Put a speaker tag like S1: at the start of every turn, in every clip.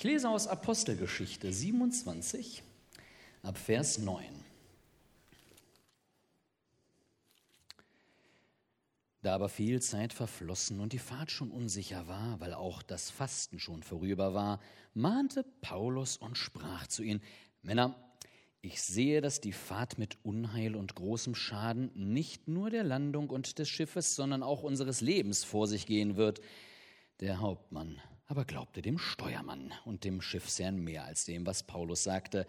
S1: Ich lese aus Apostelgeschichte 27 ab Vers 9. Da aber viel Zeit verflossen und die Fahrt schon unsicher war, weil auch das Fasten schon vorüber war, mahnte Paulus und sprach zu ihnen, Männer, ich sehe, dass die Fahrt mit Unheil und großem Schaden nicht nur der Landung und des Schiffes, sondern auch unseres Lebens vor sich gehen wird. Der Hauptmann aber glaubte dem Steuermann und dem Schiffsherrn mehr als dem, was Paulus sagte.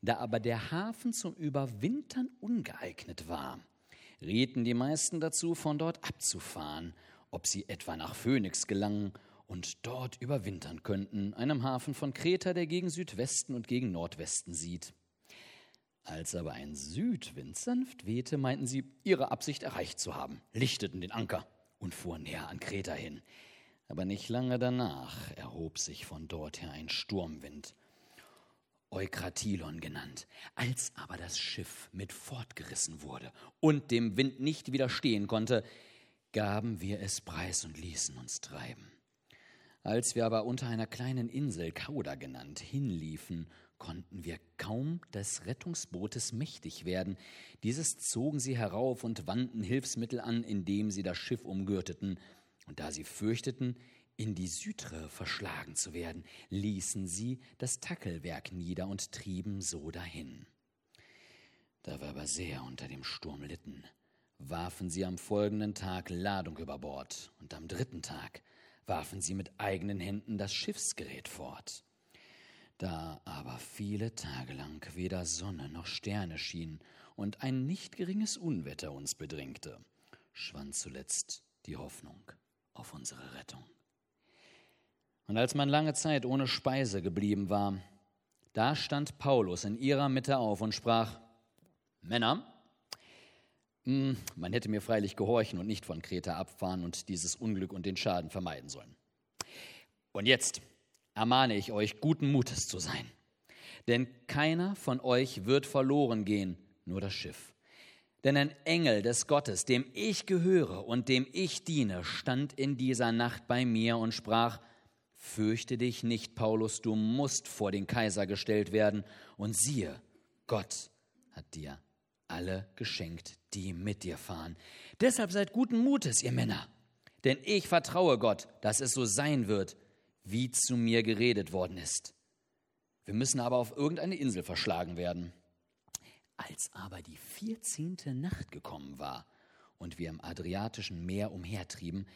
S1: Da aber der Hafen zum Überwintern ungeeignet war, rieten die meisten dazu, von dort abzufahren, ob sie etwa nach Phönix gelangen und dort überwintern könnten, einem Hafen von Kreta, der gegen Südwesten und gegen Nordwesten sieht. Als aber ein Südwind sanft wehte, meinten sie, ihre Absicht erreicht zu haben, lichteten den Anker und fuhren näher an Kreta hin. Aber nicht lange danach erhob sich von dort her ein Sturmwind, Eukratilon genannt. Als aber das Schiff mit fortgerissen wurde und dem Wind nicht widerstehen konnte, gaben wir es preis und ließen uns treiben. Als wir aber unter einer kleinen Insel, Kauda genannt, hinliefen, konnten wir kaum des Rettungsbootes mächtig werden. Dieses zogen sie herauf und wandten Hilfsmittel an, indem sie das Schiff umgürteten. Und da sie fürchteten, in die Südre verschlagen zu werden, ließen sie das Tackelwerk nieder und trieben so dahin. Da wir aber sehr unter dem Sturm litten, warfen sie am folgenden Tag Ladung über Bord, und am dritten Tag warfen sie mit eigenen Händen das Schiffsgerät fort. Da aber viele Tage lang weder Sonne noch Sterne schienen und ein nicht geringes Unwetter uns bedrängte, schwand zuletzt die Hoffnung auf unsere Rettung. Und als man lange Zeit ohne Speise geblieben war, da stand Paulus in ihrer Mitte auf und sprach, Männer, hm, man hätte mir freilich gehorchen und nicht von Kreta abfahren und dieses Unglück und den Schaden vermeiden sollen. Und jetzt ermahne ich euch, guten Mutes zu sein. Denn keiner von euch wird verloren gehen, nur das Schiff. Denn ein Engel des Gottes, dem ich gehöre und dem ich diene, stand in dieser Nacht bei mir und sprach, Fürchte dich nicht, Paulus, du musst vor den Kaiser gestellt werden. Und siehe, Gott hat dir alle geschenkt, die mit dir fahren. Deshalb seid guten Mutes, ihr Männer. Denn ich vertraue Gott, dass es so sein wird, wie zu mir geredet worden ist. Wir müssen aber auf irgendeine Insel verschlagen werden. Als aber die vierzehnte Nacht gekommen war und wir im Adriatischen Meer umhertrieben,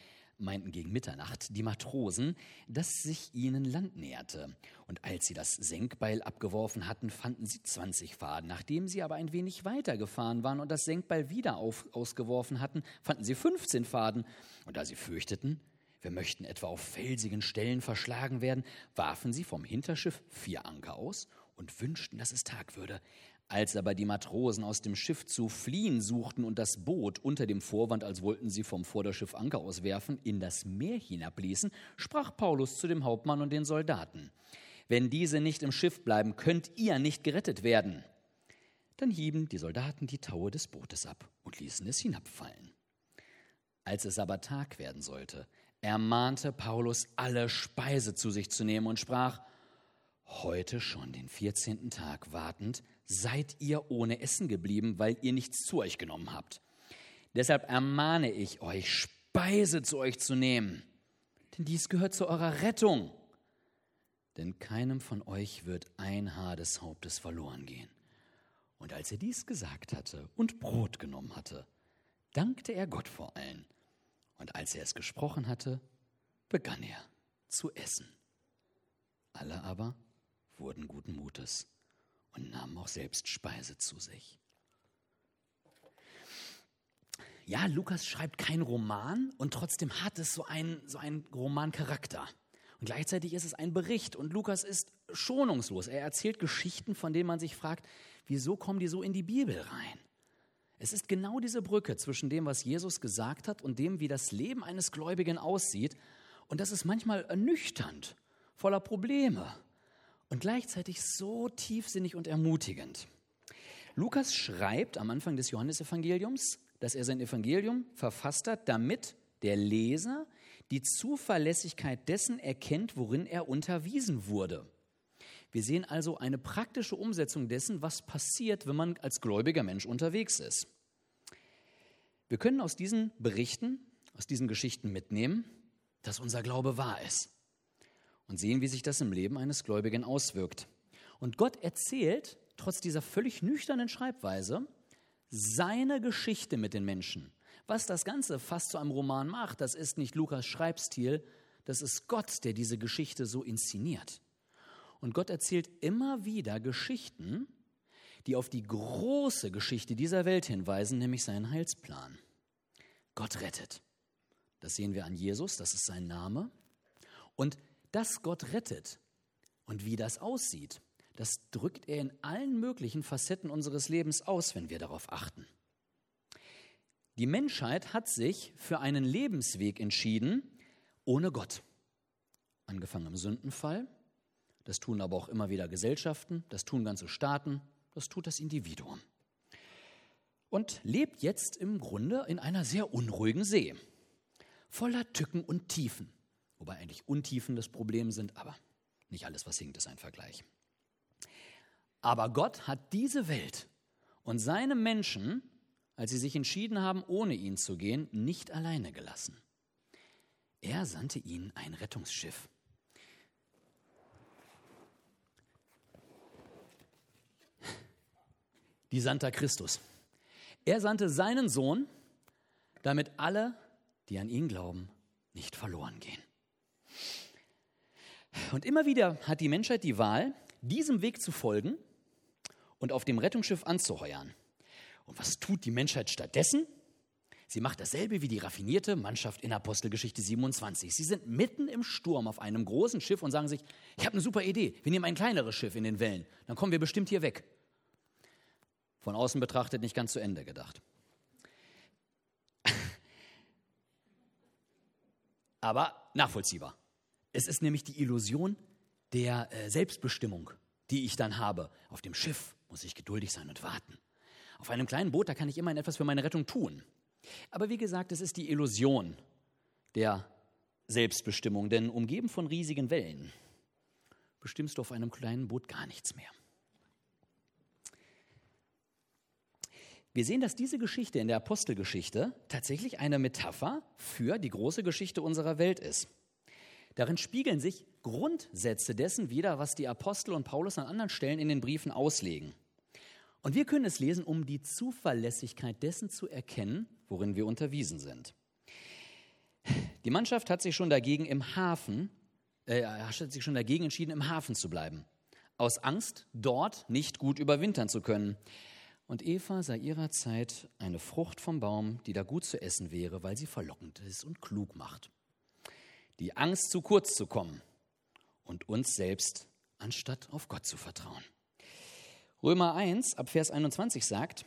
S1: meinten gegen Mitternacht die Matrosen, dass sich ihnen Land näherte. Und als sie das Senkbeil abgeworfen hatten, fanden sie zwanzig Faden. Nachdem sie aber ein wenig weiter gefahren waren und das Senkbeil wieder auf, ausgeworfen hatten, fanden sie fünfzehn Faden. Und da sie fürchteten, wir möchten etwa auf felsigen Stellen verschlagen werden, warfen sie vom Hinterschiff vier Anker aus und wünschten, dass es Tag würde. Als aber die Matrosen aus dem Schiff zu fliehen suchten und das Boot unter dem Vorwand, als wollten sie vom Vorderschiff Anker auswerfen, in das Meer hinabließen, sprach Paulus zu dem Hauptmann und den Soldaten, wenn diese nicht im Schiff bleiben, könnt ihr nicht gerettet werden. Dann hieben die Soldaten die Taue des Bootes ab und ließen es hinabfallen. Als es aber Tag werden sollte, ermahnte Paulus, alle Speise zu sich zu nehmen und sprach, Heute schon den vierzehnten Tag wartend, seid ihr ohne Essen geblieben, weil ihr nichts zu euch genommen habt. Deshalb ermahne ich euch, Speise zu euch zu nehmen, denn dies gehört zu eurer Rettung. Denn keinem von euch wird ein Haar des Hauptes verloren gehen. Und als er dies gesagt hatte und Brot genommen hatte, dankte er Gott vor allen. Und als er es gesprochen hatte, begann er zu essen. Alle aber wurden guten Mutes und nahmen auch selbst Speise zu sich. Ja, Lukas schreibt keinen Roman und trotzdem hat es so einen, so einen Romancharakter. Und gleichzeitig ist es ein Bericht und Lukas ist schonungslos. Er erzählt Geschichten, von denen man sich fragt, wieso kommen die so in die Bibel rein? Es ist genau diese Brücke zwischen dem, was Jesus gesagt hat und dem, wie das Leben eines Gläubigen aussieht. Und das ist manchmal ernüchternd, voller Probleme und gleichzeitig so tiefsinnig und ermutigend. Lukas schreibt am Anfang des Johannesevangeliums, dass er sein Evangelium verfasst hat, damit der Leser die Zuverlässigkeit dessen erkennt, worin er unterwiesen wurde. Wir sehen also eine praktische Umsetzung dessen, was passiert, wenn man als gläubiger Mensch unterwegs ist. Wir können aus diesen Berichten, aus diesen Geschichten mitnehmen, dass unser Glaube wahr ist und sehen, wie sich das im Leben eines Gläubigen auswirkt. Und Gott erzählt, trotz dieser völlig nüchternen Schreibweise, seine Geschichte mit den Menschen. Was das Ganze fast zu einem Roman macht, das ist nicht Lukas Schreibstil, das ist Gott, der diese Geschichte so inszeniert. Und Gott erzählt immer wieder Geschichten, die auf die große Geschichte dieser Welt hinweisen, nämlich seinen Heilsplan. Gott rettet. Das sehen wir an Jesus, das ist sein Name. Und dass Gott rettet und wie das aussieht, das drückt er in allen möglichen Facetten unseres Lebens aus, wenn wir darauf achten. Die Menschheit hat sich für einen Lebensweg entschieden ohne Gott. Angefangen im Sündenfall, das tun aber auch immer wieder Gesellschaften, das tun ganze Staaten, das tut das Individuum. Und lebt jetzt im Grunde in einer sehr unruhigen See, voller Tücken und Tiefen. Wobei eigentlich Untiefen das Problem sind, aber nicht alles, was hinkt, ist ein Vergleich. Aber Gott hat diese Welt und seine Menschen, als sie sich entschieden haben, ohne ihn zu gehen, nicht alleine gelassen. Er sandte ihnen ein Rettungsschiff. Die Santa Christus. Er sandte seinen Sohn, damit alle, die an ihn glauben, nicht verloren gehen. Und immer wieder hat die Menschheit die Wahl, diesem Weg zu folgen und auf dem Rettungsschiff anzuheuern. Und was tut die Menschheit stattdessen? Sie macht dasselbe wie die raffinierte Mannschaft in Apostelgeschichte 27. Sie sind mitten im Sturm auf einem großen Schiff und sagen sich, ich habe eine super Idee, wir nehmen ein kleineres Schiff in den Wellen, dann kommen wir bestimmt hier weg. Von außen betrachtet nicht ganz zu Ende gedacht. Aber nachvollziehbar. Es ist nämlich die Illusion der äh, Selbstbestimmung, die ich dann habe. Auf dem Schiff muss ich geduldig sein und warten. Auf einem kleinen Boot, da kann ich immerhin etwas für meine Rettung tun. Aber wie gesagt, es ist die Illusion der Selbstbestimmung, denn umgeben von riesigen Wellen bestimmst du auf einem kleinen Boot gar nichts mehr. Wir sehen, dass diese Geschichte in der Apostelgeschichte tatsächlich eine Metapher für die große Geschichte unserer Welt ist. Darin spiegeln sich Grundsätze dessen wider, was die Apostel und Paulus an anderen Stellen in den Briefen auslegen. Und wir können es lesen, um die Zuverlässigkeit dessen zu erkennen, worin wir unterwiesen sind. Die Mannschaft hat sich schon dagegen im Hafen, äh, hat sich schon dagegen entschieden, im Hafen zu bleiben. Aus Angst, dort nicht gut überwintern zu können. Und Eva sah ihrer Zeit eine Frucht vom Baum, die da gut zu essen wäre, weil sie verlockend ist und klug macht die Angst, zu kurz zu kommen und uns selbst anstatt auf Gott zu vertrauen. Römer 1 ab Vers 21 sagt,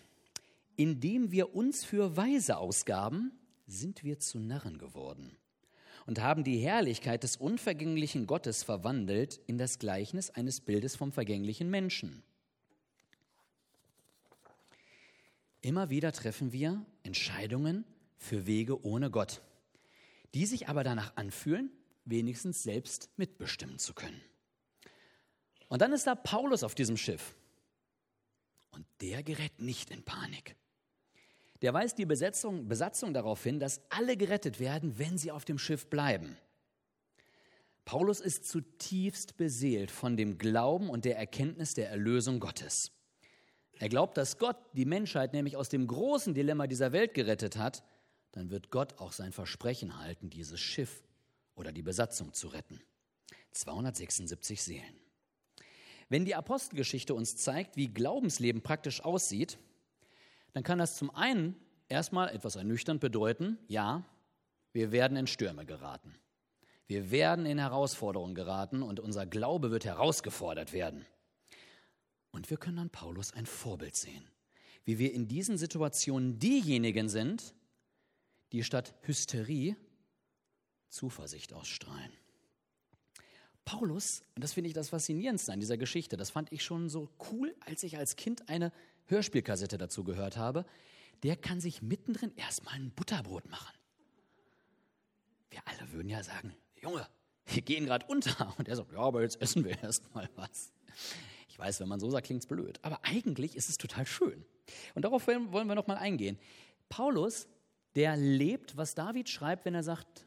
S1: indem wir uns für Weise ausgaben, sind wir zu Narren geworden und haben die Herrlichkeit des unvergänglichen Gottes verwandelt in das Gleichnis eines Bildes vom vergänglichen Menschen. Immer wieder treffen wir Entscheidungen für Wege ohne Gott die sich aber danach anfühlen, wenigstens selbst mitbestimmen zu können. Und dann ist da Paulus auf diesem Schiff. Und der gerät nicht in Panik. Der weist die Besetzung, Besatzung darauf hin, dass alle gerettet werden, wenn sie auf dem Schiff bleiben. Paulus ist zutiefst beseelt von dem Glauben und der Erkenntnis der Erlösung Gottes. Er glaubt, dass Gott die Menschheit nämlich aus dem großen Dilemma dieser Welt gerettet hat dann wird Gott auch sein Versprechen halten, dieses Schiff oder die Besatzung zu retten. 276 Seelen. Wenn die Apostelgeschichte uns zeigt, wie Glaubensleben praktisch aussieht, dann kann das zum einen erstmal etwas ernüchternd bedeuten, ja, wir werden in Stürme geraten. Wir werden in Herausforderungen geraten und unser Glaube wird herausgefordert werden. Und wir können an Paulus ein Vorbild sehen, wie wir in diesen Situationen diejenigen sind, die statt Hysterie Zuversicht ausstrahlen. Paulus, und das finde ich das Faszinierendste an dieser Geschichte, das fand ich schon so cool, als ich als Kind eine Hörspielkassette dazu gehört habe, der kann sich mittendrin erstmal ein Butterbrot machen. Wir alle würden ja sagen, Junge, wir gehen gerade unter. Und er sagt, ja, aber jetzt essen wir erstmal was. Ich weiß, wenn man so sagt, klingt es blöd. Aber eigentlich ist es total schön. Und darauf wollen wir noch mal eingehen. Paulus, der lebt, was David schreibt, wenn er sagt,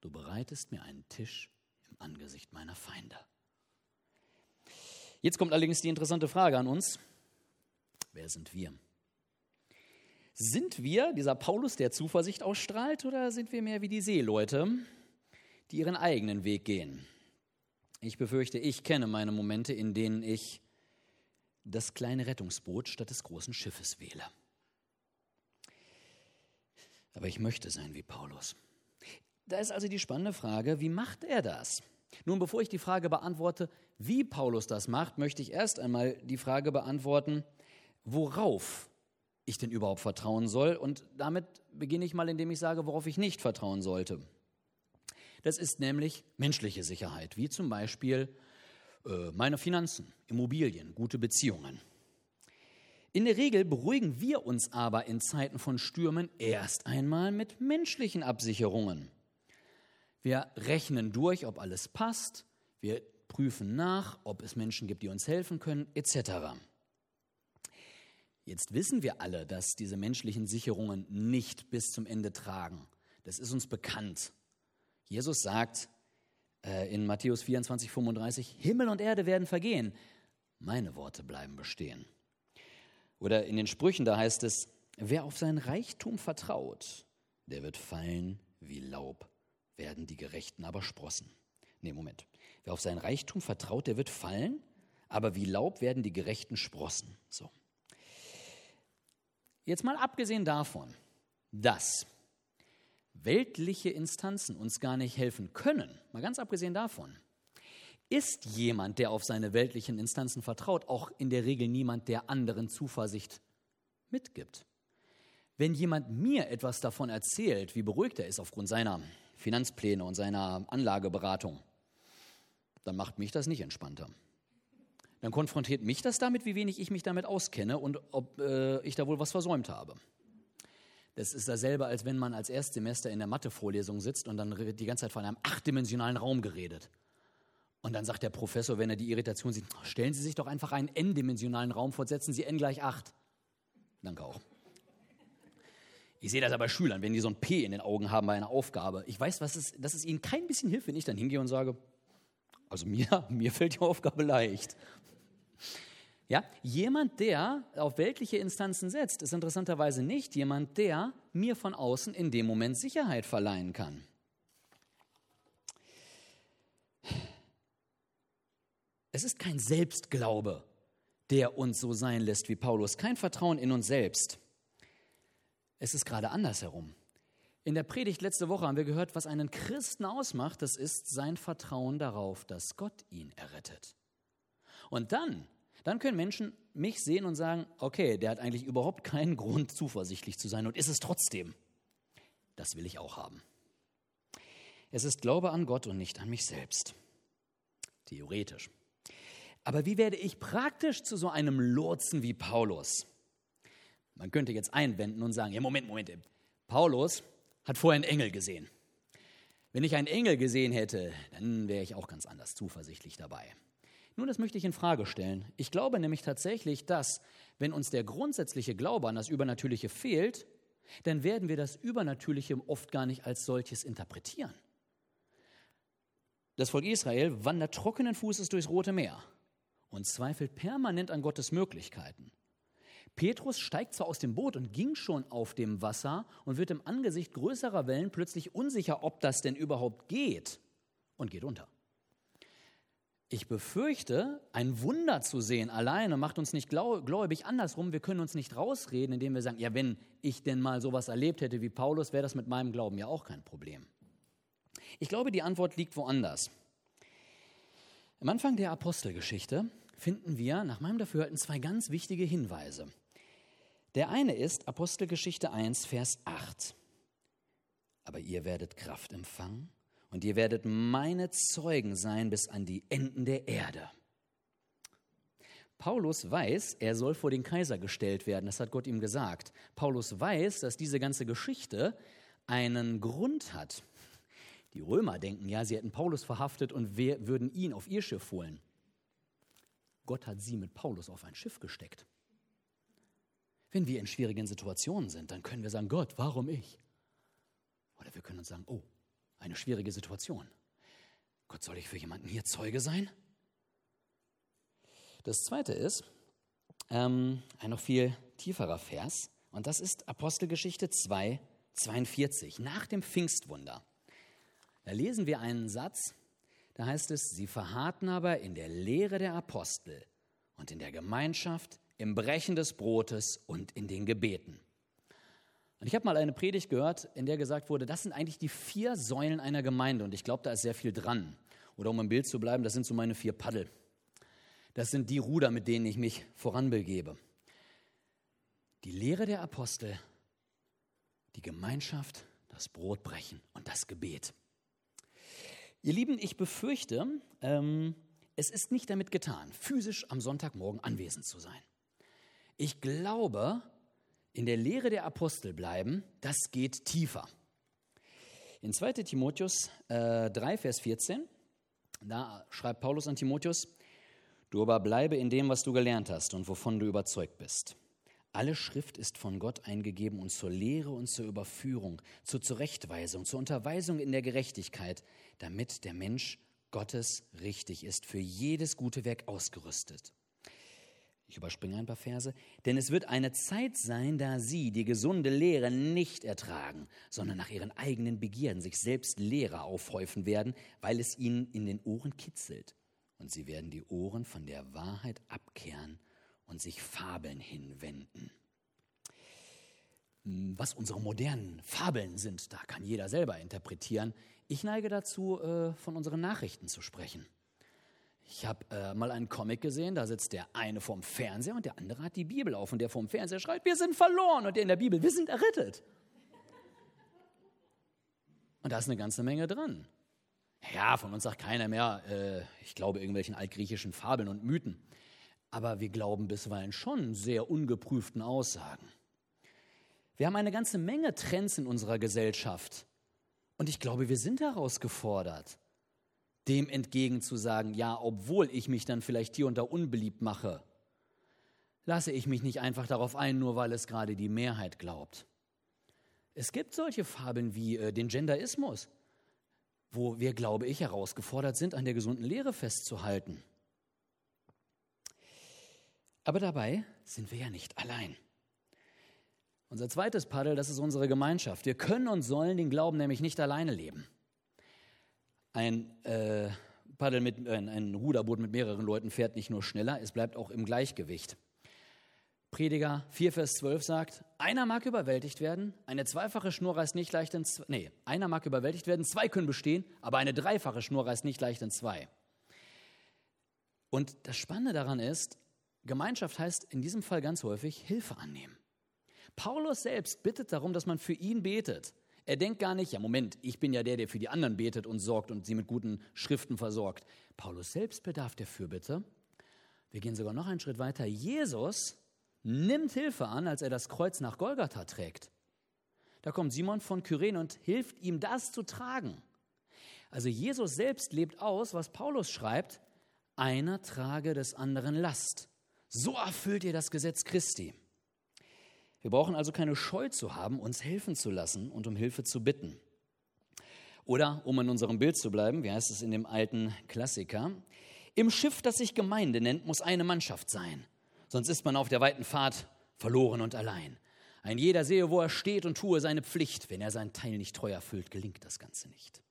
S1: du bereitest mir einen Tisch im Angesicht meiner Feinde. Jetzt kommt allerdings die interessante Frage an uns. Wer sind wir? Sind wir dieser Paulus, der Zuversicht ausstrahlt, oder sind wir mehr wie die Seeleute, die ihren eigenen Weg gehen? Ich befürchte, ich kenne meine Momente, in denen ich das kleine Rettungsboot statt des großen Schiffes wähle. Aber ich möchte sein wie Paulus. Da ist also die spannende Frage, wie macht er das? Nun, bevor ich die Frage beantworte, wie Paulus das macht, möchte ich erst einmal die Frage beantworten, worauf ich denn überhaupt vertrauen soll. Und damit beginne ich mal, indem ich sage, worauf ich nicht vertrauen sollte. Das ist nämlich menschliche Sicherheit, wie zum Beispiel äh, meine Finanzen, Immobilien, gute Beziehungen. In der Regel beruhigen wir uns aber in Zeiten von Stürmen erst einmal mit menschlichen Absicherungen. Wir rechnen durch, ob alles passt, wir prüfen nach, ob es Menschen gibt, die uns helfen können, etc. Jetzt wissen wir alle, dass diese menschlichen Sicherungen nicht bis zum Ende tragen. Das ist uns bekannt. Jesus sagt äh, in Matthäus 24, 35, Himmel und Erde werden vergehen, meine Worte bleiben bestehen. Oder in den Sprüchen, da heißt es, wer auf sein Reichtum vertraut, der wird fallen wie Laub, werden die Gerechten aber sprossen. Nee, Moment. Wer auf sein Reichtum vertraut, der wird fallen, aber wie Laub werden die Gerechten sprossen. So. Jetzt mal abgesehen davon, dass weltliche Instanzen uns gar nicht helfen können, mal ganz abgesehen davon, ist jemand, der auf seine weltlichen Instanzen vertraut, auch in der Regel niemand, der anderen Zuversicht mitgibt. Wenn jemand mir etwas davon erzählt, wie beruhigt er ist aufgrund seiner Finanzpläne und seiner Anlageberatung, dann macht mich das nicht entspannter dann konfrontiert mich das damit, wie wenig ich mich damit auskenne und ob äh, ich da wohl was versäumt habe. Das ist dasselbe, als wenn man als Erstsemester in der Mathevorlesung sitzt und dann wird die ganze Zeit von einem achtdimensionalen Raum geredet. Und dann sagt der Professor, wenn er die Irritation sieht, stellen Sie sich doch einfach einen n-dimensionalen Raum vor, setzen Sie n gleich 8. Danke auch. Ich sehe das aber bei Schülern, wenn die so ein P in den Augen haben bei einer Aufgabe. Ich weiß, was es, dass es ihnen kein bisschen hilft, wenn ich dann hingehe und sage, also mir, mir fällt die Aufgabe leicht. Ja, jemand, der auf weltliche Instanzen setzt, ist interessanterweise nicht jemand, der mir von außen in dem Moment Sicherheit verleihen kann. Es ist kein Selbstglaube, der uns so sein lässt wie Paulus, kein Vertrauen in uns selbst. Es ist gerade andersherum. In der Predigt letzte Woche haben wir gehört, was einen Christen ausmacht, das ist sein Vertrauen darauf, dass Gott ihn errettet. Und dann, dann können Menschen mich sehen und sagen, okay, der hat eigentlich überhaupt keinen Grund, zuversichtlich zu sein und ist es trotzdem. Das will ich auch haben. Es ist Glaube an Gott und nicht an mich selbst. Theoretisch. Aber wie werde ich praktisch zu so einem Lotsen wie Paulus? Man könnte jetzt einwenden und sagen, ja, Moment, Moment, Paulus hat vorher einen Engel gesehen. Wenn ich einen Engel gesehen hätte, dann wäre ich auch ganz anders zuversichtlich dabei. Nun, das möchte ich in Frage stellen. Ich glaube nämlich tatsächlich, dass, wenn uns der grundsätzliche Glaube an das Übernatürliche fehlt, dann werden wir das Übernatürliche oft gar nicht als solches interpretieren. Das Volk Israel wandert trockenen Fußes durchs Rote Meer und zweifelt permanent an Gottes Möglichkeiten. Petrus steigt zwar aus dem Boot und ging schon auf dem Wasser und wird im Angesicht größerer Wellen plötzlich unsicher, ob das denn überhaupt geht und geht unter. Ich befürchte, ein Wunder zu sehen alleine macht uns nicht gläubig. Andersrum, wir können uns nicht rausreden, indem wir sagen, ja, wenn ich denn mal sowas erlebt hätte wie Paulus, wäre das mit meinem Glauben ja auch kein Problem. Ich glaube, die Antwort liegt woanders. Am Anfang der Apostelgeschichte finden wir nach meinem Dafürhalten zwei ganz wichtige Hinweise. Der eine ist Apostelgeschichte 1, Vers 8. Aber ihr werdet Kraft empfangen und ihr werdet meine Zeugen sein bis an die Enden der Erde. Paulus weiß, er soll vor den Kaiser gestellt werden, das hat Gott ihm gesagt. Paulus weiß, dass diese ganze Geschichte einen Grund hat. Die Römer denken ja, sie hätten Paulus verhaftet und wir würden ihn auf ihr Schiff holen. Gott hat sie mit Paulus auf ein Schiff gesteckt. Wenn wir in schwierigen Situationen sind, dann können wir sagen, Gott, warum ich? Oder wir können uns sagen, oh, eine schwierige Situation. Gott, soll ich für jemanden hier Zeuge sein? Das zweite ist ähm, ein noch viel tieferer Vers, und das ist Apostelgeschichte 2, 42, nach dem Pfingstwunder. Da lesen wir einen Satz, da heißt es, sie verharrten aber in der Lehre der Apostel und in der Gemeinschaft, im Brechen des Brotes und in den Gebeten. Und ich habe mal eine Predigt gehört, in der gesagt wurde, das sind eigentlich die vier Säulen einer Gemeinde. Und ich glaube, da ist sehr viel dran. Oder um im Bild zu bleiben, das sind so meine vier Paddel. Das sind die Ruder, mit denen ich mich voranbegebe. Die Lehre der Apostel, die Gemeinschaft, das Brotbrechen und das Gebet. Ihr Lieben, ich befürchte, ähm, es ist nicht damit getan, physisch am Sonntagmorgen anwesend zu sein. Ich glaube, in der Lehre der Apostel bleiben, das geht tiefer. In 2 Timotheus äh, 3, Vers 14, da schreibt Paulus an Timotheus, Du aber bleibe in dem, was du gelernt hast und wovon du überzeugt bist. Alle Schrift ist von Gott eingegeben und zur Lehre und zur Überführung, zur Zurechtweisung, zur Unterweisung in der Gerechtigkeit, damit der Mensch Gottes richtig ist, für jedes gute Werk ausgerüstet. Ich überspringe ein paar Verse. Denn es wird eine Zeit sein, da sie die gesunde Lehre nicht ertragen, sondern nach ihren eigenen Begierden sich selbst Lehrer aufhäufen werden, weil es ihnen in den Ohren kitzelt und sie werden die Ohren von der Wahrheit abkehren und sich Fabeln hinwenden. Hm, was unsere modernen Fabeln sind, da kann jeder selber interpretieren. Ich neige dazu, äh, von unseren Nachrichten zu sprechen. Ich habe äh, mal einen Comic gesehen, da sitzt der eine vorm Fernseher und der andere hat die Bibel auf und der vorm Fernseher schreit, wir sind verloren und der in der Bibel, wir sind errettet. Und da ist eine ganze Menge drin. Ja, von uns sagt keiner mehr, äh, ich glaube irgendwelchen altgriechischen Fabeln und Mythen. Aber wir glauben bisweilen schon sehr ungeprüften Aussagen. Wir haben eine ganze Menge Trends in unserer Gesellschaft. Und ich glaube, wir sind herausgefordert, dem entgegen zu sagen, ja, obwohl ich mich dann vielleicht hier und da unbeliebt mache, lasse ich mich nicht einfach darauf ein, nur weil es gerade die Mehrheit glaubt. Es gibt solche Fabeln wie äh, den Genderismus wo wir, glaube ich, herausgefordert sind, an der gesunden Lehre festzuhalten. Aber dabei sind wir ja nicht allein. Unser zweites Paddel, das ist unsere Gemeinschaft. Wir können und sollen den Glauben nämlich nicht alleine leben. Ein äh, Paddel mit, äh, ein Ruderboot mit mehreren Leuten fährt nicht nur schneller, es bleibt auch im Gleichgewicht. Prediger 4, Vers 12 sagt, einer mag überwältigt werden, eine zweifache Schnur reißt nicht leicht in zwei, nee, einer mag überwältigt werden, zwei können bestehen, aber eine dreifache Schnur reißt nicht leicht in zwei. Und das Spannende daran ist, Gemeinschaft heißt in diesem Fall ganz häufig Hilfe annehmen. Paulus selbst bittet darum, dass man für ihn betet. Er denkt gar nicht, ja Moment, ich bin ja der, der für die anderen betet und sorgt und sie mit guten Schriften versorgt. Paulus selbst bedarf der Fürbitte. Wir gehen sogar noch einen Schritt weiter. Jesus nimmt Hilfe an, als er das Kreuz nach Golgatha trägt. Da kommt Simon von Kyrene und hilft ihm, das zu tragen. Also Jesus selbst lebt aus, was Paulus schreibt, einer trage des anderen Last. So erfüllt ihr das Gesetz Christi. Wir brauchen also keine Scheu zu haben, uns helfen zu lassen und um Hilfe zu bitten. Oder, um in unserem Bild zu bleiben, wie heißt es in dem alten Klassiker, im Schiff, das sich Gemeinde nennt, muss eine Mannschaft sein sonst ist man auf der weiten Fahrt verloren und allein. Ein jeder sehe, wo er steht und tue seine Pflicht. Wenn er seinen Teil nicht treu erfüllt, gelingt das Ganze nicht.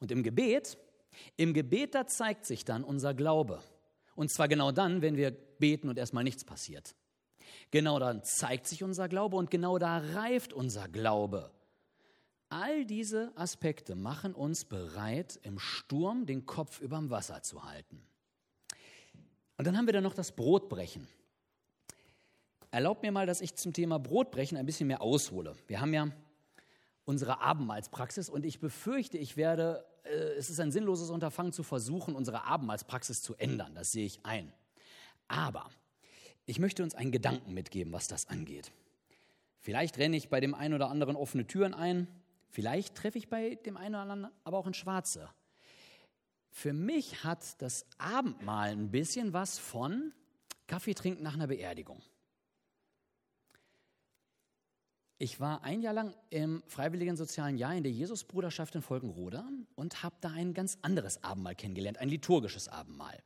S1: Und im Gebet, im Gebet, da zeigt sich dann unser Glaube. Und zwar genau dann, wenn wir beten und erstmal nichts passiert. Genau dann zeigt sich unser Glaube und genau da reift unser Glaube. All diese Aspekte machen uns bereit, im Sturm den Kopf überm Wasser zu halten. Und dann haben wir da noch das Brotbrechen. Erlaubt mir mal, dass ich zum Thema Brotbrechen ein bisschen mehr aushole. Wir haben ja unsere Abendmahlspraxis und ich befürchte, ich werde, äh, es ist ein sinnloses Unterfangen zu versuchen, unsere Abendmahlspraxis zu ändern. Das sehe ich ein. Aber ich möchte uns einen Gedanken mitgeben, was das angeht. Vielleicht renne ich bei dem einen oder anderen offene Türen ein, vielleicht treffe ich bei dem einen oder anderen aber auch in Schwarze. Für mich hat das Abendmahl ein bisschen was von Kaffee trinken nach einer Beerdigung. Ich war ein Jahr lang im freiwilligen sozialen Jahr in der Jesusbruderschaft in Volkenroda und habe da ein ganz anderes Abendmahl kennengelernt, ein liturgisches Abendmahl.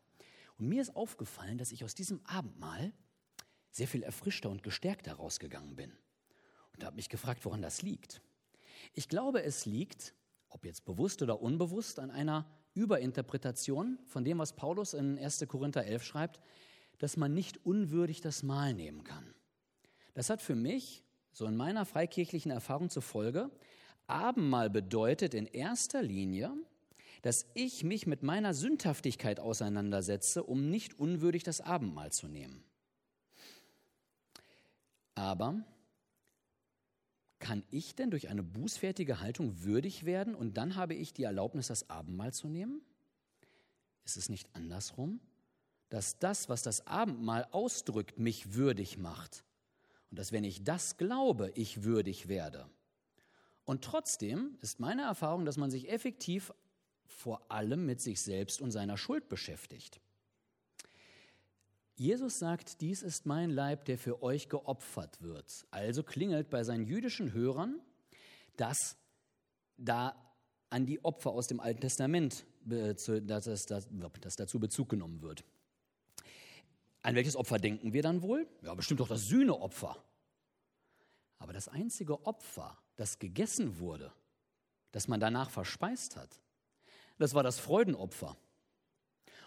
S1: Und mir ist aufgefallen, dass ich aus diesem Abendmahl sehr viel erfrischter und gestärkter rausgegangen bin. Und habe mich gefragt, woran das liegt. Ich glaube, es liegt, ob jetzt bewusst oder unbewusst, an einer Überinterpretation von dem, was Paulus in 1. Korinther 11 schreibt, dass man nicht unwürdig das Mahl nehmen kann. Das hat für mich so in meiner freikirchlichen Erfahrung zur Folge, Abendmahl bedeutet in erster Linie, dass ich mich mit meiner Sündhaftigkeit auseinandersetze, um nicht unwürdig das Abendmahl zu nehmen. Aber kann ich denn durch eine bußfertige Haltung würdig werden und dann habe ich die Erlaubnis, das Abendmahl zu nehmen? Ist es nicht andersrum, dass das, was das Abendmahl ausdrückt, mich würdig macht? Und dass wenn ich das glaube, ich würdig werde. Und trotzdem ist meine Erfahrung, dass man sich effektiv vor allem mit sich selbst und seiner Schuld beschäftigt. Jesus sagt, dies ist mein Leib, der für euch geopfert wird. Also klingelt bei seinen jüdischen Hörern, dass da an die Opfer aus dem Alten Testament, dass, dass dazu Bezug genommen wird. An welches Opfer denken wir dann wohl? Ja, bestimmt doch das Sühneopfer. Aber das einzige Opfer, das gegessen wurde, das man danach verspeist hat, das war das Freudenopfer.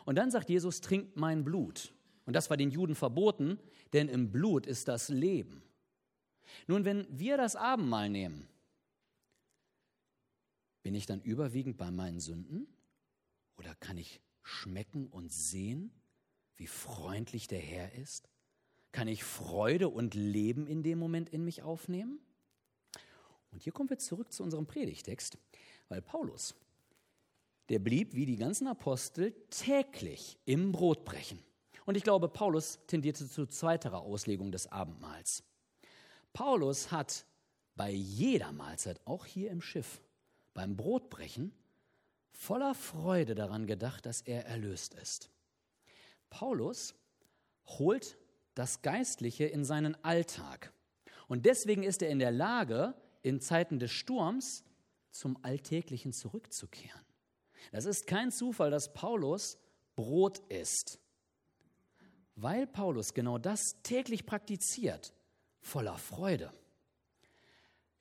S1: Und dann sagt Jesus, trinkt mein Blut. Und das war den Juden verboten, denn im Blut ist das Leben. Nun, wenn wir das Abendmahl nehmen, bin ich dann überwiegend bei meinen Sünden? Oder kann ich schmecken und sehen, wie freundlich der Herr ist? Kann ich Freude und Leben in dem Moment in mich aufnehmen? Und hier kommen wir zurück zu unserem Predigtext, weil Paulus, der blieb wie die ganzen Apostel täglich im Brotbrechen. Und ich glaube, Paulus tendierte zu zweiterer Auslegung des Abendmahls. Paulus hat bei jeder Mahlzeit, auch hier im Schiff, beim Brotbrechen, voller Freude daran gedacht, dass er erlöst ist. Paulus holt das Geistliche in seinen Alltag. Und deswegen ist er in der Lage, in Zeiten des Sturms zum Alltäglichen zurückzukehren. Das ist kein Zufall, dass Paulus Brot isst. Weil Paulus genau das täglich praktiziert, voller Freude,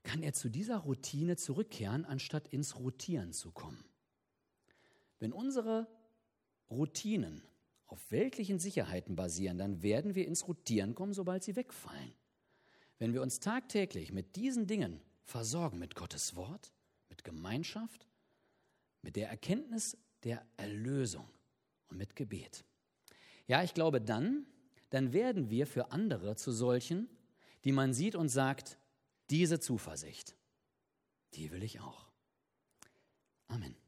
S1: kann er zu dieser Routine zurückkehren, anstatt ins Rotieren zu kommen. Wenn unsere Routinen auf weltlichen Sicherheiten basieren, dann werden wir ins Rotieren kommen, sobald sie wegfallen. Wenn wir uns tagtäglich mit diesen Dingen versorgen, mit Gottes Wort, mit Gemeinschaft, mit der Erkenntnis der Erlösung und mit Gebet. Ja, ich glaube dann, dann werden wir für andere zu solchen, die man sieht und sagt, diese Zuversicht, die will ich auch. Amen.